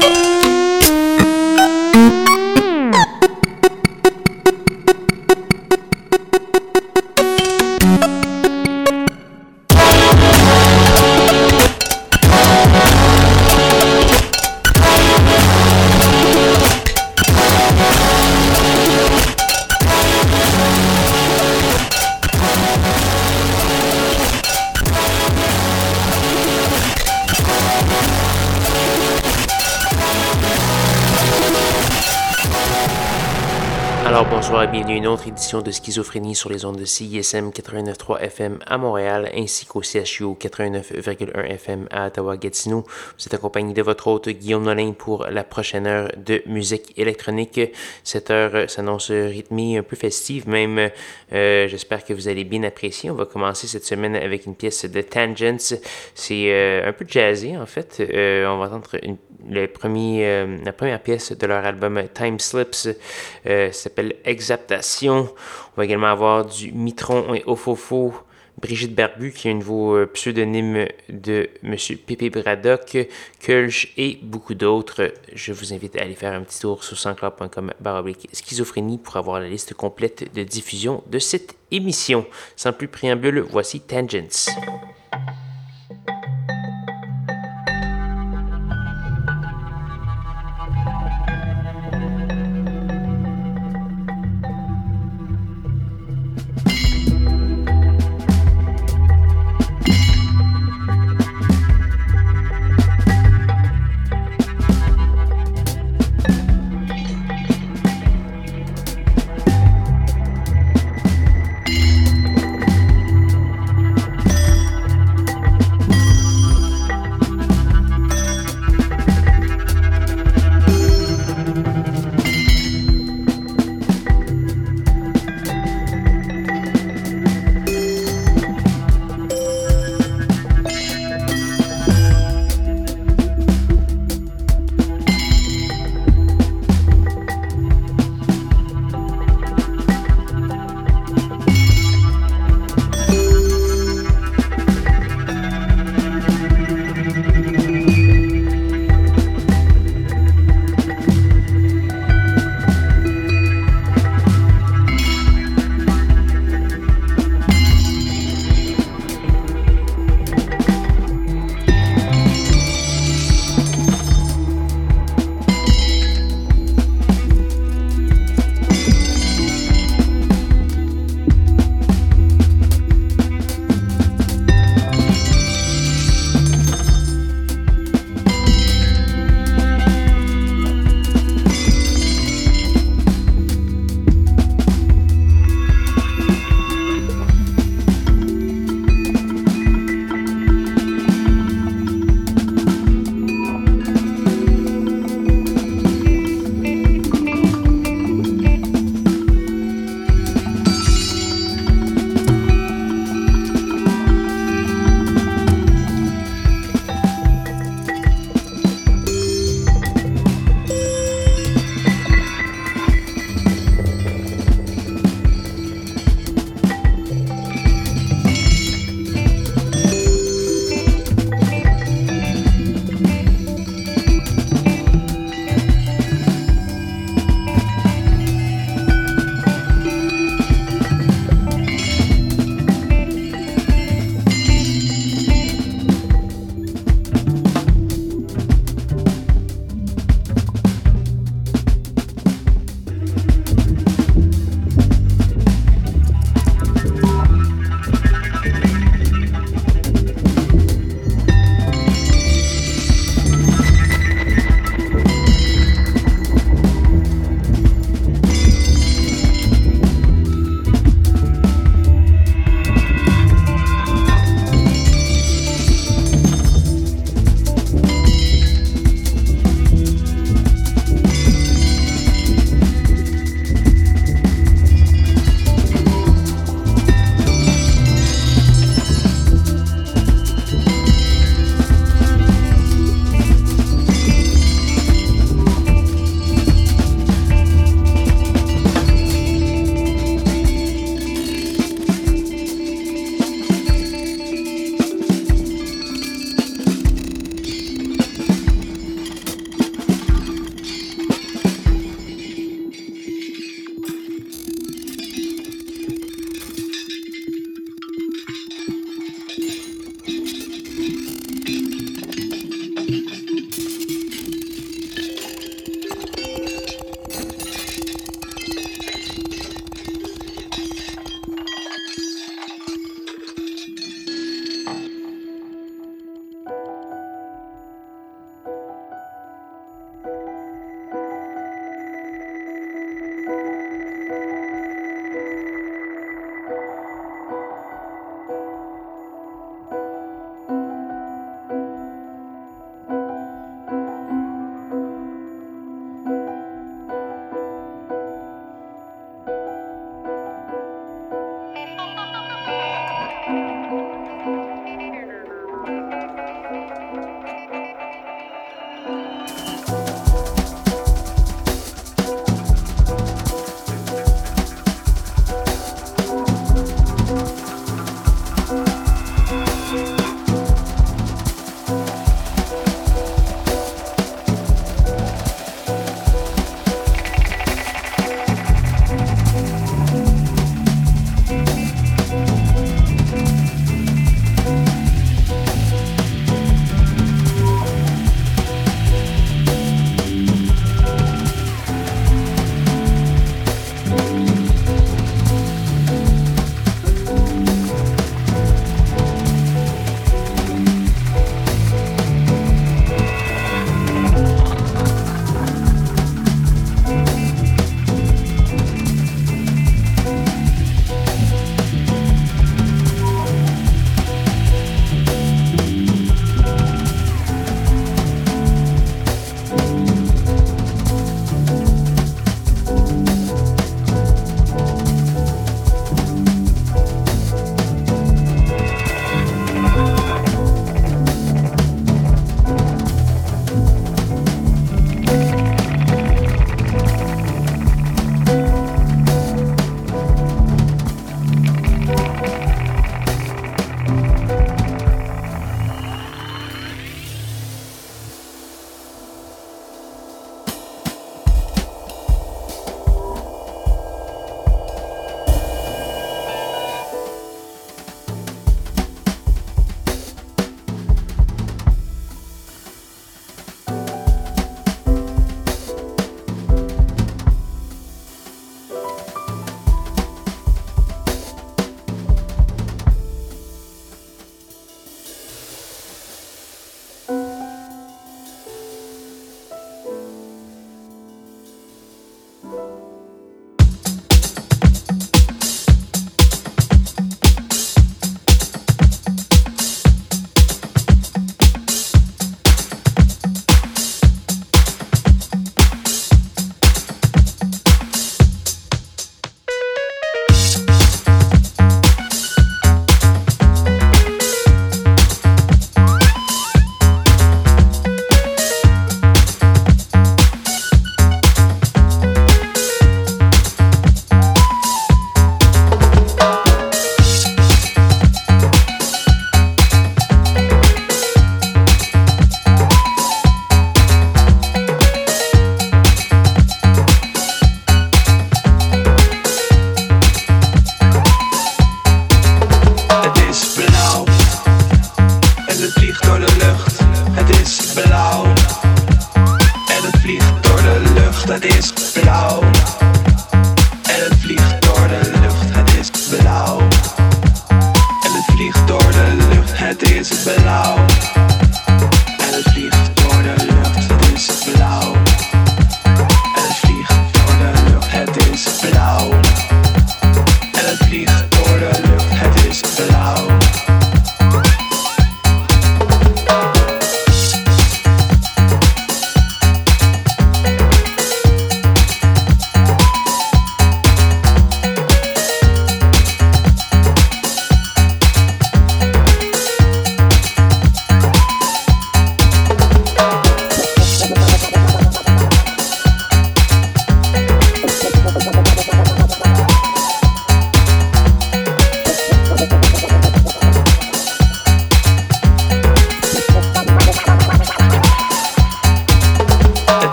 bienvenue à autre édition de Schizophrénie sur les ondes de CISM 89.3 FM à Montréal ainsi qu'au CHU 89.1 FM à Ottawa-Gatineau. Vous êtes accompagné de votre hôte Guillaume Nolin pour la prochaine heure de musique électronique. Cette heure s'annonce rythmée, un peu festive même. Euh, j'espère que vous allez bien apprécier. On va commencer cette semaine avec une pièce de Tangents. C'est euh, un peu jazzy en fait. Euh, on va entendre la première pièce de leur album Time Slips s'appelle Exaptation. On va également avoir du Mitron et Ofofo. Brigitte Barbu, qui est un nouveau euh, pseudonyme de M. Pépé Braddock, Kulch et beaucoup d'autres. Je vous invite à aller faire un petit tour sur sanscloud.com schizophrénie pour avoir la liste complète de diffusion de cette émission. Sans plus préambule, voici Tangents.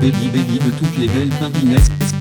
Baby baby de toutes les belles pindinesques.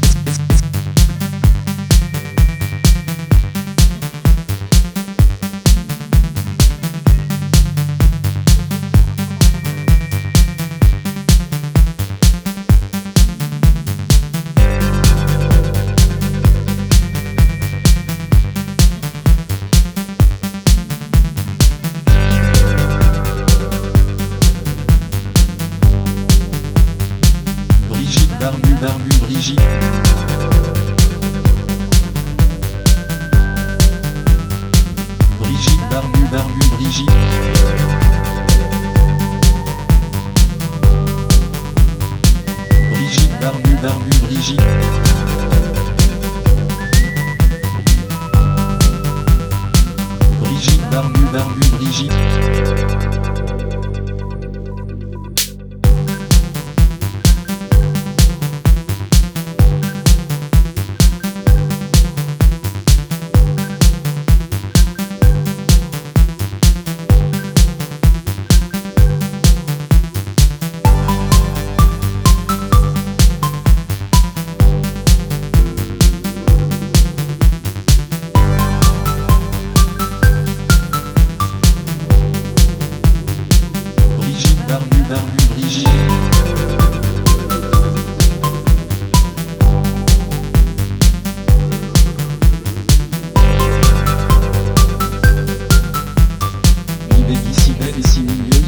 Est si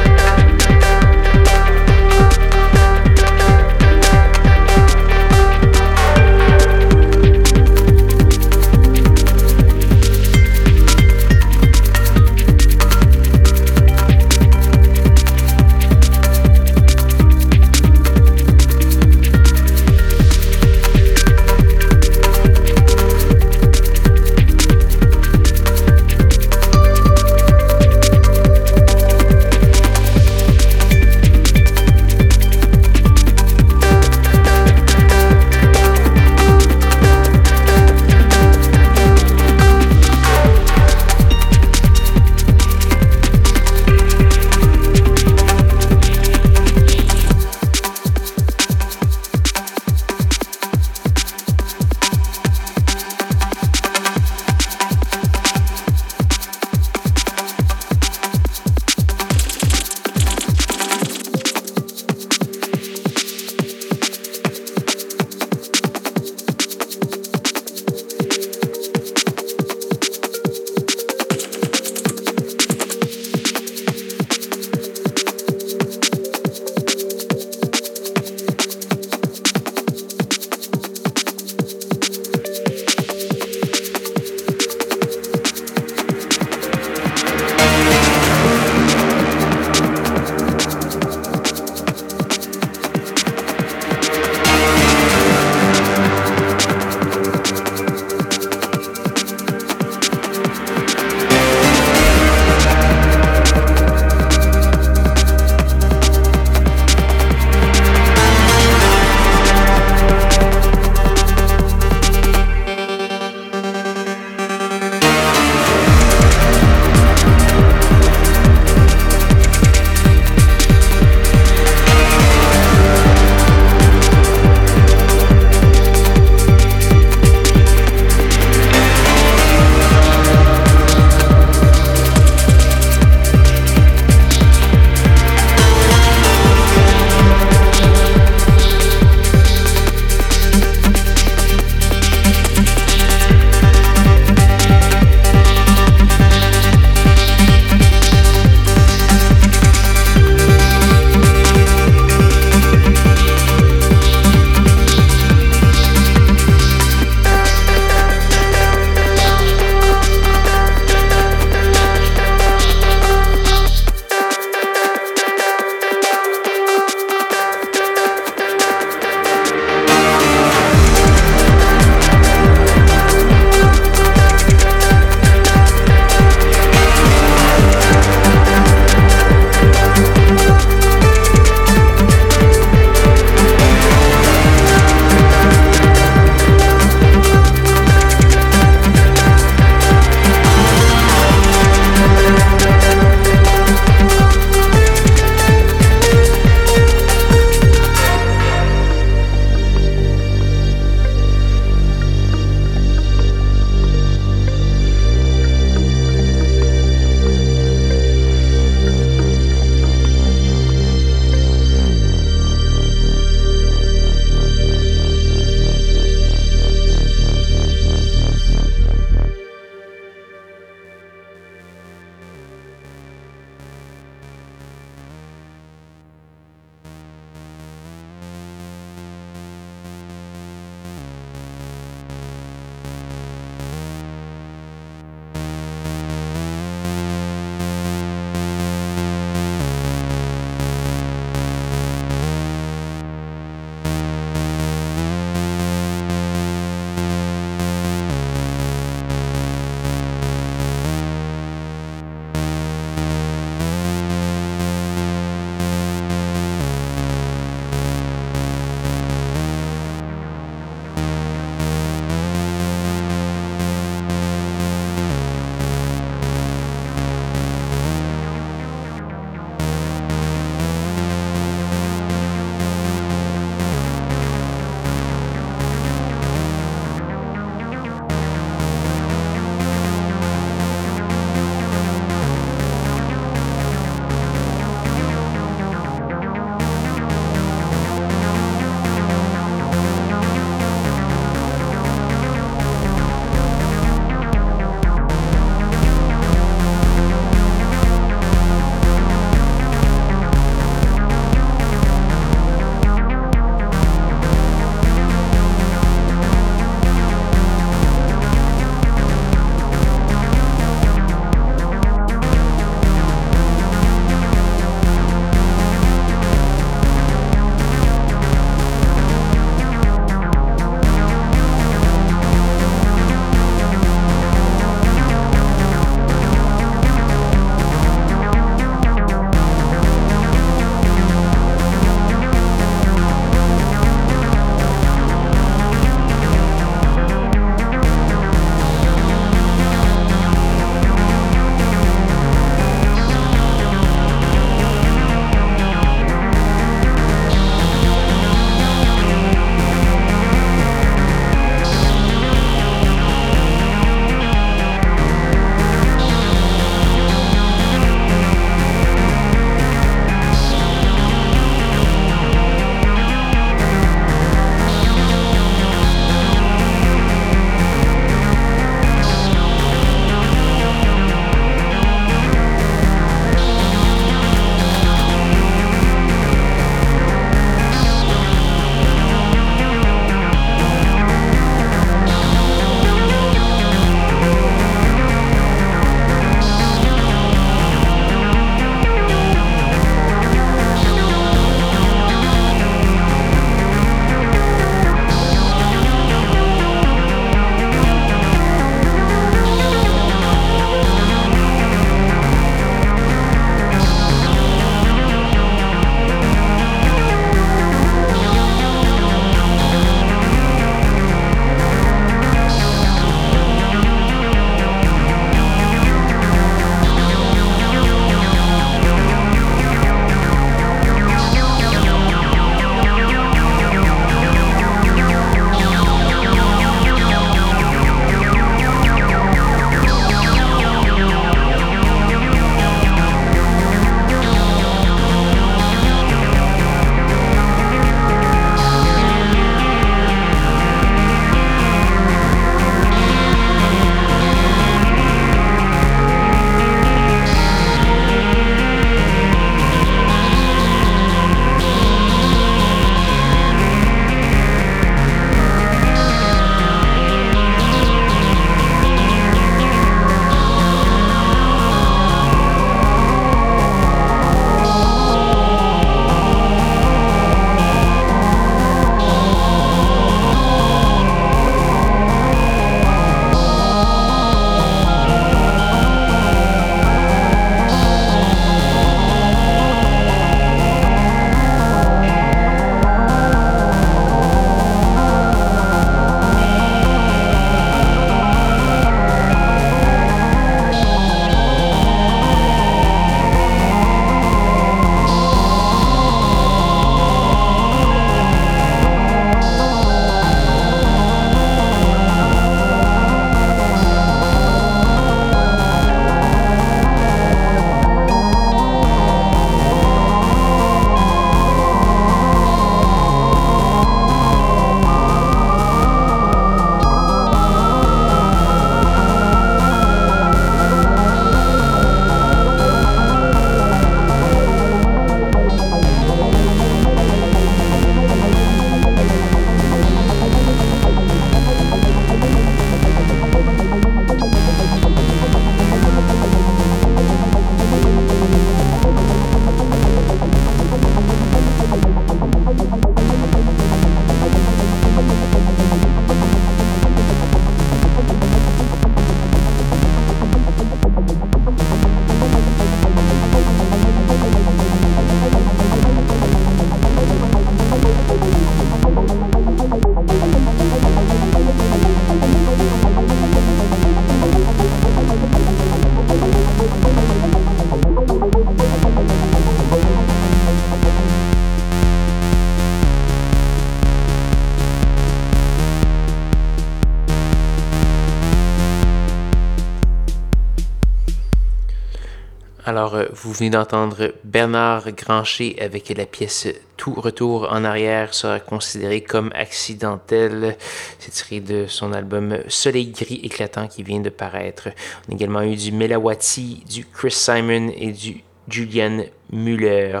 vous venez d'entendre Bernard Grancher avec la pièce Tout retour en arrière sera considéré comme accidentel. C'est tiré de son album Soleil gris éclatant qui vient de paraître. On a également eu du Melawati, du Chris Simon et du Julian Muller.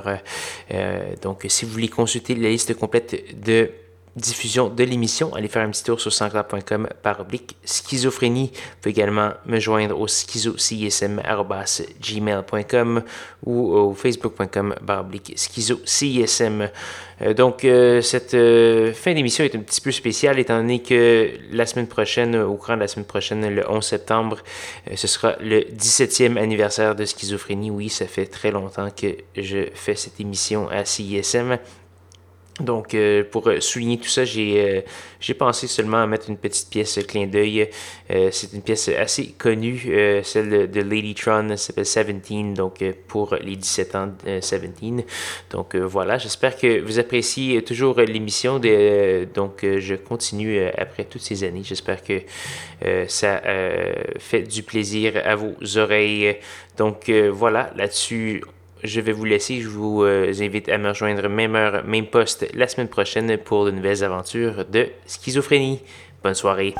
Euh, donc, si vous voulez consulter la liste complète de diffusion de l'émission, allez faire un petit tour sur sanscloud.com par oblique schizophrénie. Vous pouvez également me joindre au schizocism.gmail.com ou au facebook.com par oblique schizocism. Euh, donc, euh, cette euh, fin d'émission est un petit peu spéciale étant donné que la semaine prochaine, au courant de la semaine prochaine, le 11 septembre, ce sera le 17e anniversaire de schizophrénie. Oui, ça fait très longtemps que je fais cette émission à CISM. Donc, euh, pour souligner tout ça, j'ai euh, j'ai pensé seulement à mettre une petite pièce clin d'œil. Euh, c'est une pièce assez connue, celle de, de Ladytron, elle s'appelle 17, donc pour les 17 ans 17. Donc voilà, j'espère que vous appréciez toujours l'émission. donc je continue après toutes ces années. J'espère que ça fait du plaisir à vos oreilles. Donc voilà, là-dessus, je vais vous laisser. Je vous euh, invite à me rejoindre même heure, même poste la semaine prochaine pour de nouvelles aventures de schizophrénie. Bonne soirée.